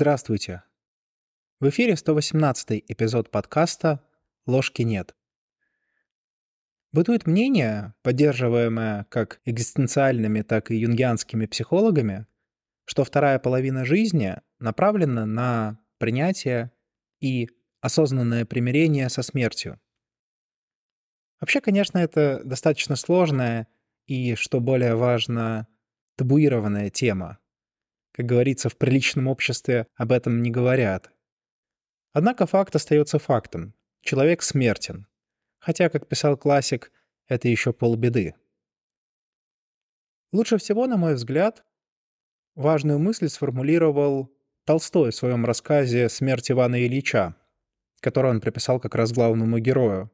Здравствуйте. В эфире 118 эпизод подкаста «Ложки нет». Бытует мнение, поддерживаемое как экзистенциальными, так и юнгианскими психологами, что вторая половина жизни направлена на принятие и осознанное примирение со смертью. Вообще, конечно, это достаточно сложная и, что более важно, табуированная тема. Как говорится, в приличном обществе об этом не говорят. Однако факт остается фактом. Человек смертен. Хотя, как писал классик, это еще полбеды. Лучше всего, на мой взгляд, важную мысль сформулировал Толстой в своем рассказе «Смерть Ивана Ильича», который он приписал как раз главному герою.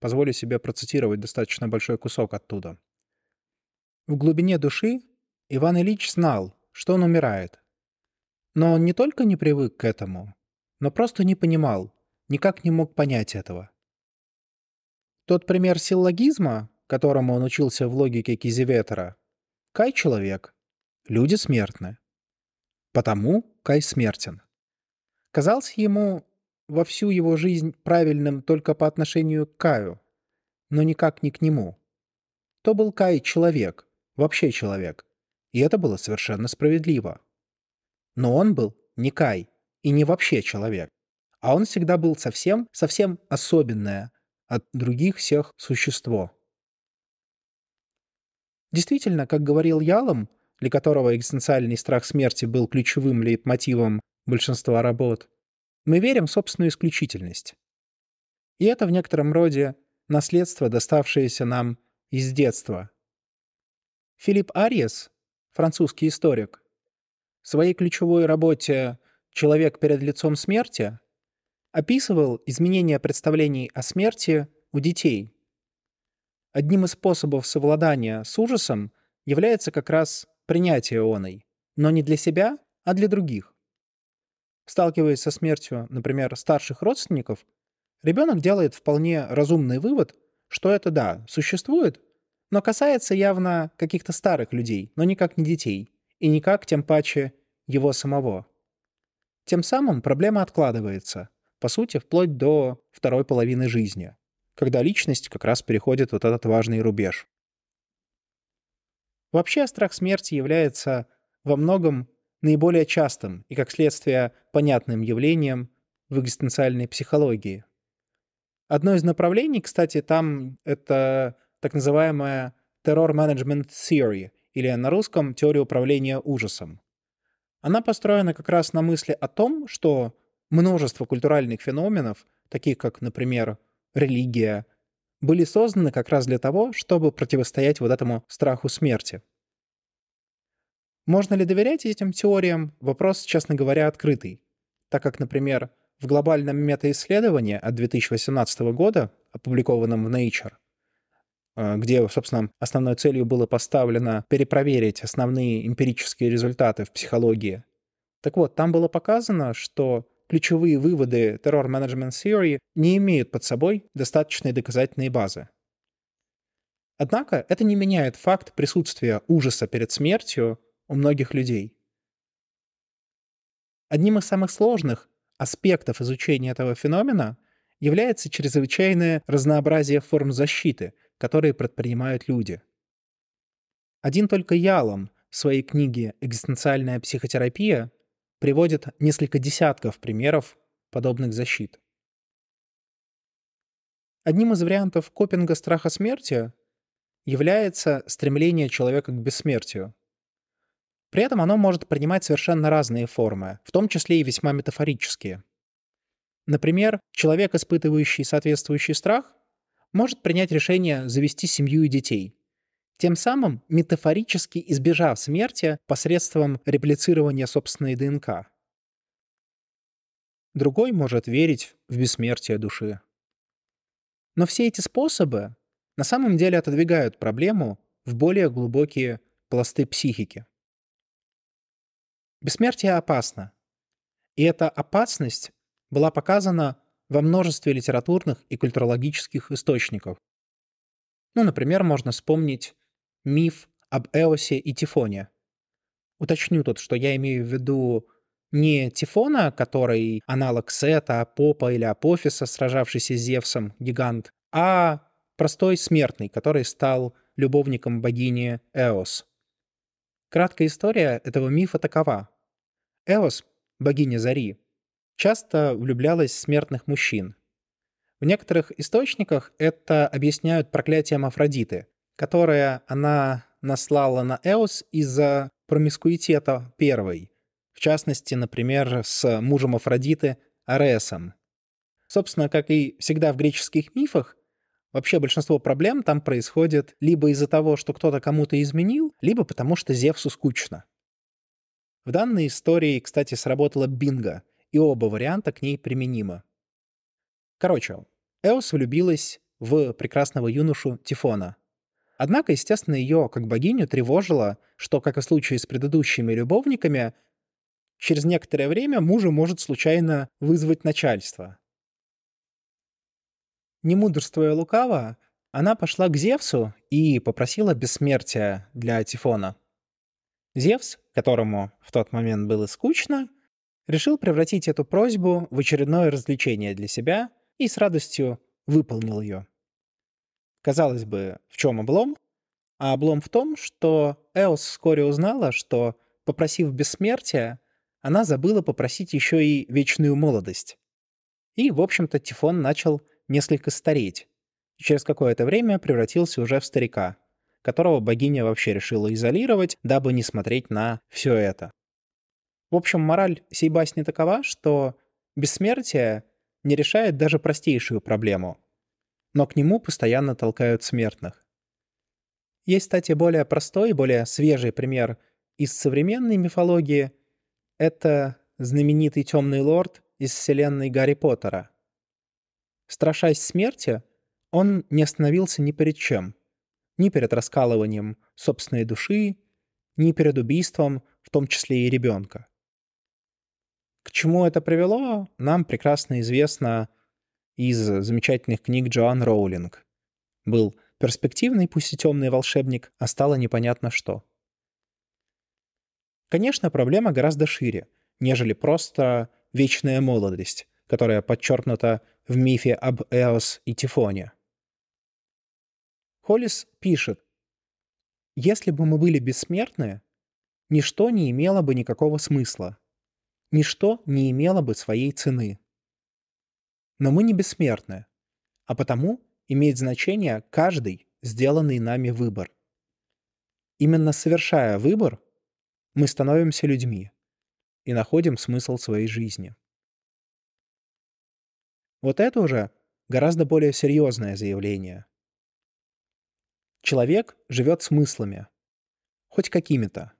Позволю себе процитировать достаточно большой кусок оттуда. В глубине души Иван Ильич знал, что он умирает. Но он не только не привык к этому, но просто не понимал, никак не мог понять этого. Тот пример силлогизма, которому он учился в логике Кизеветера, Кай — человек, люди смертны. Потому Кай смертен. Казался ему во всю его жизнь правильным только по отношению к Каю, но никак не к нему. То был Кай человек, вообще человек, и это было совершенно справедливо. Но он был не Кай и не вообще человек, а он всегда был совсем, совсем особенное, от других всех существо. Действительно, как говорил Ялом, для которого экзистенциальный страх смерти был ключевым лейтмотивом большинства работ, мы верим в собственную исключительность. И это в некотором роде наследство, доставшееся нам из детства. Филипп Ариес, французский историк, в своей ключевой работе «Человек перед лицом смерти» описывал изменение представлений о смерти у детей. Одним из способов совладания с ужасом является как раз принятие оной, но не для себя, а для других. Сталкиваясь со смертью, например, старших родственников, ребенок делает вполне разумный вывод, что это, да, существует, но касается явно каких-то старых людей, но никак не детей, и никак, тем паче, его самого. Тем самым проблема откладывается – по сути, вплоть до второй половины жизни, когда личность как раз переходит вот этот важный рубеж. Вообще страх смерти является во многом наиболее частым и, как следствие, понятным явлением в экзистенциальной психологии. Одно из направлений, кстати, там это так называемая Terror Management Theory, или на русском теория управления ужасом. Она построена как раз на мысли о том, что множество культуральных феноменов, таких как, например, религия, были созданы как раз для того, чтобы противостоять вот этому страху смерти. Можно ли доверять этим теориям? Вопрос, честно говоря, открытый. Так как, например, в глобальном метаисследовании от 2018 года, опубликованном в Nature, где, собственно, основной целью было поставлено перепроверить основные эмпирические результаты в психологии. Так вот, там было показано, что ключевые выводы Terror Management Theory не имеют под собой достаточной доказательной базы. Однако это не меняет факт присутствия ужаса перед смертью у многих людей. Одним из самых сложных аспектов изучения этого феномена является чрезвычайное разнообразие форм защиты, которые предпринимают люди. Один только Ялом в своей книге «Экзистенциальная психотерапия» приводит несколько десятков примеров подобных защит. Одним из вариантов копинга страха смерти является стремление человека к бессмертию. При этом оно может принимать совершенно разные формы, в том числе и весьма метафорические. Например, человек, испытывающий соответствующий страх, может принять решение завести семью и детей, тем самым метафорически избежав смерти посредством реплицирования собственной ДНК. Другой может верить в бессмертие души. Но все эти способы на самом деле отодвигают проблему в более глубокие пласты психики. Бессмертие опасно. И эта опасность была показана во множестве литературных и культурологических источников. Ну, например, можно вспомнить миф об Эосе и Тифоне. Уточню тут, что я имею в виду Не Тифона, который аналог Сета, Попа или Апофиса, сражавшийся с Зевсом, гигант, а простой смертный, который стал любовником богини Эос. Краткая история этого мифа такова. Эос, богиня Зари, часто влюблялась в смертных мужчин. В некоторых источниках это объясняют проклятием Афродиты, которое она наслала на Эос из-за промискуитета первой, в частности, например, с мужем Афродиты Аресом. Собственно, как и всегда в греческих мифах, Вообще большинство проблем там происходит либо из-за того, что кто-то кому-то изменил, либо потому что Зевсу скучно. В данной истории, кстати, сработала бинго, и оба варианта к ней применимы. Короче, Эос влюбилась в прекрасного юношу Тифона. Однако, естественно, ее, как богиню, тревожило, что, как и в случае с предыдущими любовниками, через некоторое время мужа может случайно вызвать начальство. Не мудрствуя лукаво, она пошла к Зевсу и попросила бессмертия для Тифона. Зевс, которому в тот момент было скучно, решил превратить эту просьбу в очередное развлечение для себя и с радостью выполнил ее. Казалось бы, в чем облом? А облом в том, что Эос вскоре узнала, что, попросив бессмертия, она забыла попросить еще и вечную молодость. И, в общем-то, Тифон начал несколько стареть, и через какое-то время превратился уже в старика, которого богиня вообще решила изолировать, дабы не смотреть на все это. В общем, мораль сей басни такова, что бессмертие не решает даже простейшую проблему, но к нему постоянно толкают смертных. Есть, кстати, более простой, более свежий пример из современной мифологии. Это знаменитый темный лорд из вселенной Гарри Поттера. Страшась смерти, он не остановился ни перед чем. Ни перед раскалыванием собственной души, ни перед убийством, в том числе и ребенка. К чему это привело, нам прекрасно известно из замечательных книг Джоан Роулинг. Был перспективный, пусть и темный волшебник, а стало непонятно что. Конечно, проблема гораздо шире, нежели просто вечная молодость, которая подчеркнута в мифе об Эос и Тифоне. Холлис пишет, «Если бы мы были бессмертны, ничто не имело бы никакого смысла, ничто не имело бы своей цены. Но мы не бессмертны, а потому имеет значение каждый сделанный нами выбор. Именно совершая выбор, мы становимся людьми и находим смысл своей жизни. Вот это уже гораздо более серьезное заявление. Человек живет смыслами, хоть какими-то.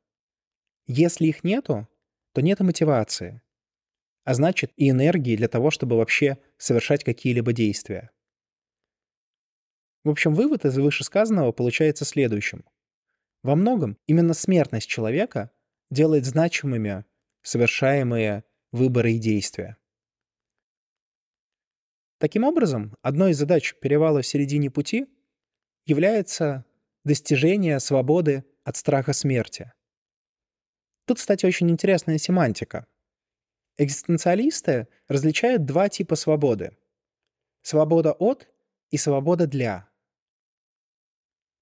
Если их нету, то нет и мотивации, а значит и энергии для того, чтобы вообще совершать какие-либо действия. В общем, вывод из вышесказанного получается следующим. Во многом именно смертность человека делает значимыми совершаемые выборы и действия. Таким образом, одной из задач перевала в середине пути является достижение свободы от страха смерти. Тут, кстати, очень интересная семантика. Экзистенциалисты различают два типа свободы. Свобода от и свобода для.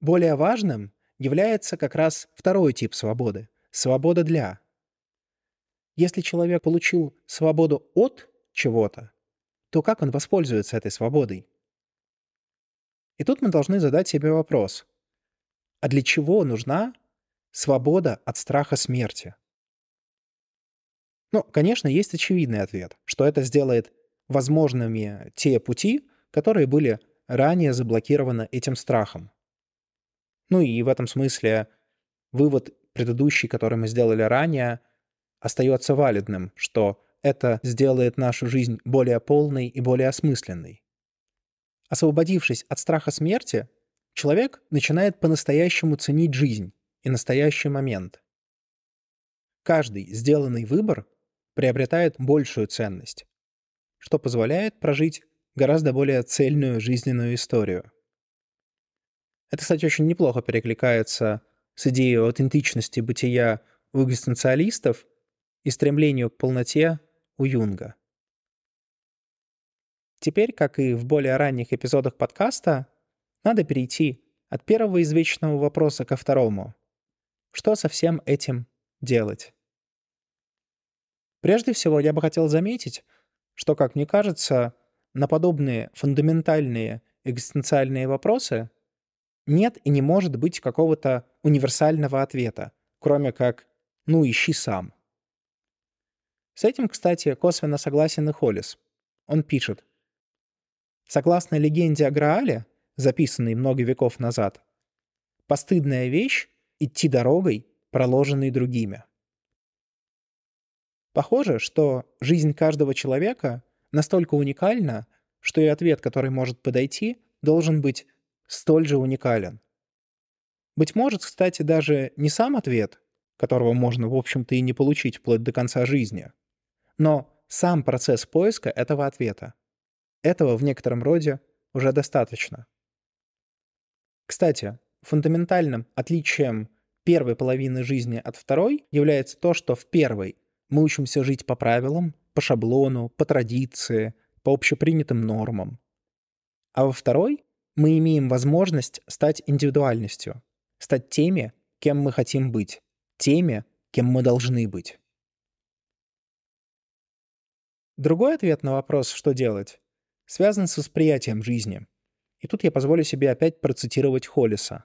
Более важным является как раз второй тип свободы — свобода для. Если человек получил свободу от чего-то, то как он воспользуется этой свободой? И тут мы должны задать себе вопрос. А для чего нужна свобода от страха смерти? Ну, конечно, есть очевидный ответ, что это сделает возможными те пути, которые были ранее заблокированы этим страхом. Ну и в этом смысле вывод предыдущий, который мы сделали ранее, остается валидным, что это сделает нашу жизнь более полной и более осмысленной. Освободившись от страха смерти, человек начинает по-настоящему ценить жизнь и настоящий момент. Каждый сделанный выбор приобретает большую ценность, что позволяет прожить гораздо более цельную жизненную историю. Это, кстати, очень неплохо перекликается с идеей аутентичности бытия у экзистенциалистов – и стремлению к полноте у Юнга. Теперь, как и в более ранних эпизодах подкаста, надо перейти от первого извечного вопроса ко второму. Что со всем этим делать? Прежде всего, я бы хотел заметить, что, как мне кажется, на подобные фундаментальные экзистенциальные вопросы нет и не может быть какого-то универсального ответа, кроме как «ну ищи сам». С этим, кстати, косвенно согласен и Холлис. Он пишет. Согласно легенде о Граале, записанной много веков назад, постыдная вещь — идти дорогой, проложенной другими. Похоже, что жизнь каждого человека настолько уникальна, что и ответ, который может подойти, должен быть столь же уникален. Быть может, кстати, даже не сам ответ, которого можно, в общем-то, и не получить вплоть до конца жизни, но сам процесс поиска этого ответа. Этого в некотором роде уже достаточно. Кстати, фундаментальным отличием первой половины жизни от второй является то, что в первой мы учимся жить по правилам, по шаблону, по традиции, по общепринятым нормам. А во второй мы имеем возможность стать индивидуальностью, стать теми, кем мы хотим быть, теми, кем мы должны быть. Другой ответ на вопрос «что делать?» связан с восприятием жизни. И тут я позволю себе опять процитировать Холлиса.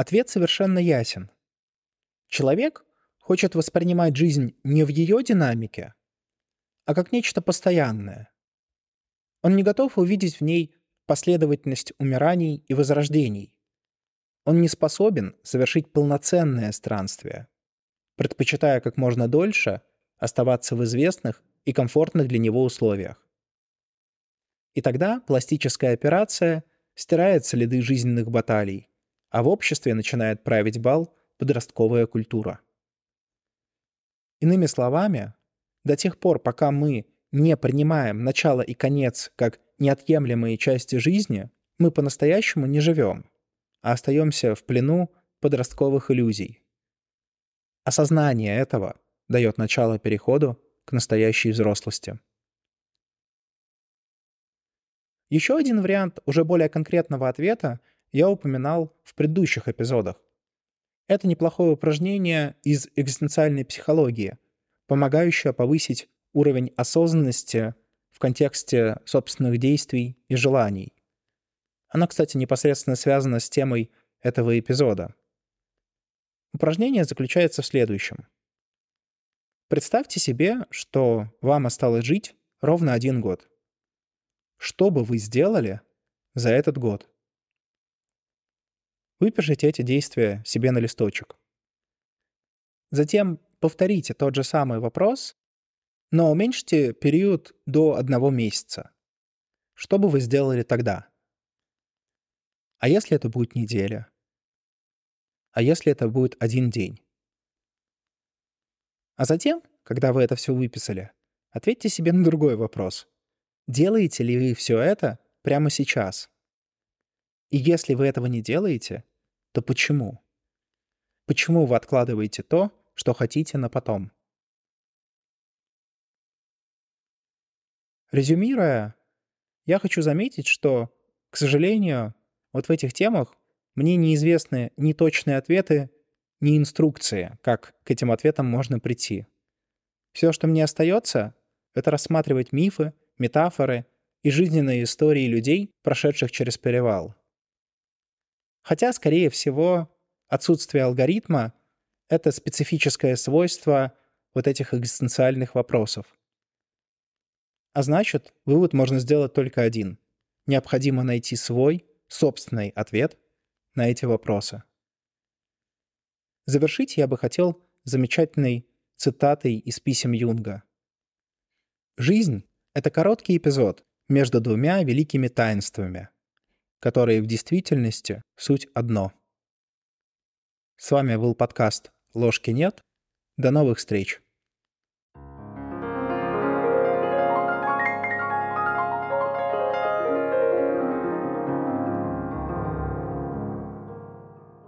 Ответ совершенно ясен. Человек хочет воспринимать жизнь не в ее динамике, а как нечто постоянное. Он не готов увидеть в ней последовательность умираний и возрождений. Он не способен совершить полноценное странствие, предпочитая как можно дольше оставаться в известных и комфортных для него условиях. И тогда пластическая операция стирает следы жизненных баталий, а в обществе начинает править бал подростковая культура. Иными словами, до тех пор, пока мы не принимаем начало и конец как неотъемлемые части жизни, мы по-настоящему не живем, а остаемся в плену подростковых иллюзий. Осознание этого дает начало переходу к настоящей взрослости. Еще один вариант уже более конкретного ответа я упоминал в предыдущих эпизодах. Это неплохое упражнение из экзистенциальной психологии, помогающее повысить уровень осознанности в контексте собственных действий и желаний. Оно, кстати, непосредственно связано с темой этого эпизода. Упражнение заключается в следующем. Представьте себе, что вам осталось жить ровно один год. Что бы вы сделали за этот год? Выпишите эти действия себе на листочек. Затем повторите тот же самый вопрос, но уменьшите период до одного месяца. Что бы вы сделали тогда? А если это будет неделя? А если это будет один день? А затем, когда вы это все выписали, ответьте себе на другой вопрос. Делаете ли вы все это прямо сейчас? И если вы этого не делаете, то почему? Почему вы откладываете то, что хотите на потом? Резюмируя, я хочу заметить, что, к сожалению, вот в этих темах мне неизвестны ни точные ответы, ни инструкции, как к этим ответам можно прийти. Все, что мне остается, это рассматривать мифы, метафоры и жизненные истории людей, прошедших через перевал. Хотя, скорее всего, отсутствие алгоритма — это специфическое свойство вот этих экзистенциальных вопросов. А значит, вывод можно сделать только один. Необходимо найти свой, собственный ответ на эти вопросы. Завершить я бы хотел замечательной цитатой из писем Юнга. «Жизнь это короткий эпизод между двумя великими таинствами, которые в действительности суть одно. С вами был подкаст «Ложки нет». До новых встреч!